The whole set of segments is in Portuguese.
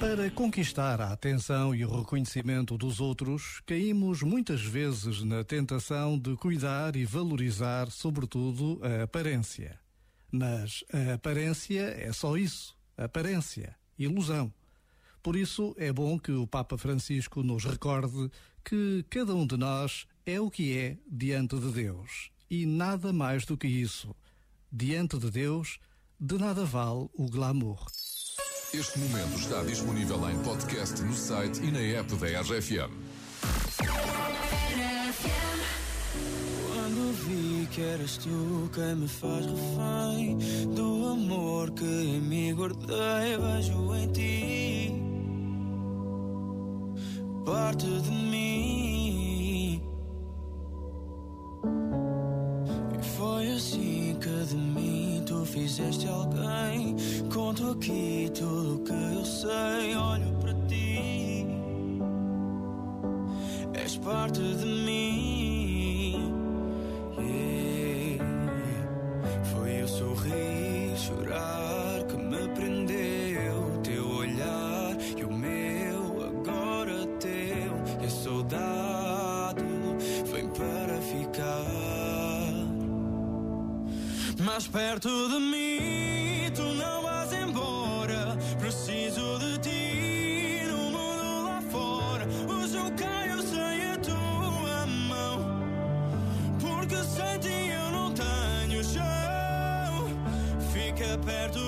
Para conquistar a atenção e o reconhecimento dos outros, caímos muitas vezes na tentação de cuidar e valorizar, sobretudo, a aparência. Mas a aparência é só isso: aparência, ilusão. Por isso é bom que o Papa Francisco nos recorde que cada um de nós é o que é diante de Deus e nada mais do que isso. Diante de Deus, de nada vale o glamour. Este momento está disponível em podcast no site e na app da RFM. Quando vi que eras tu quem me faz refém do amor que em mim guardei, vejo em ti parte de mim. E foi assim que de mim tu fizeste alguém. Conto aqui tudo o que eu sei, olho para ti. És parte de mim. Yeah. Foi o sorrir, chorar Mais perto de mim, tu não vais embora. Preciso de ti no mundo lá fora. Hoje eu caio sem a tua mão. Porque sem ti eu não tenho chão. Fica perto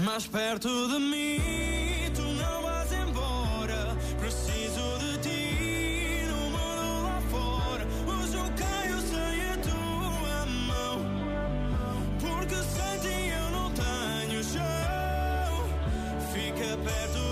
Mais perto de mim. Tu não vais embora. Preciso de ti no mundo lá fora. Hoje eu caio sem a tua mão. Porque sem ti eu não tenho chão. Fica perto de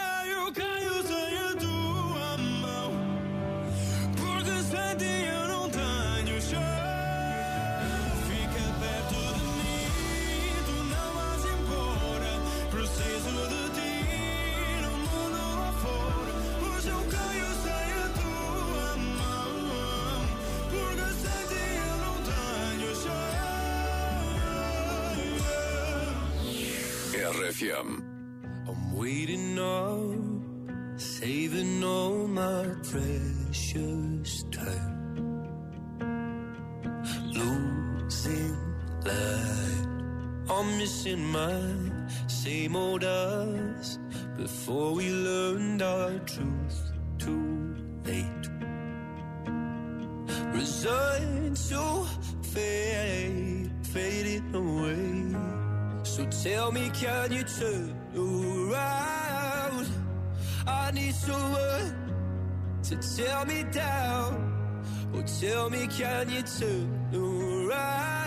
RFM. I'm waiting up, saving all my precious time. Losing light, I'm missing my same old us. Before we learned our truth too late. Resigned to fade, fading away. So tell me, can you turn around? I need someone to tear me down. Oh, tell me, can you turn around?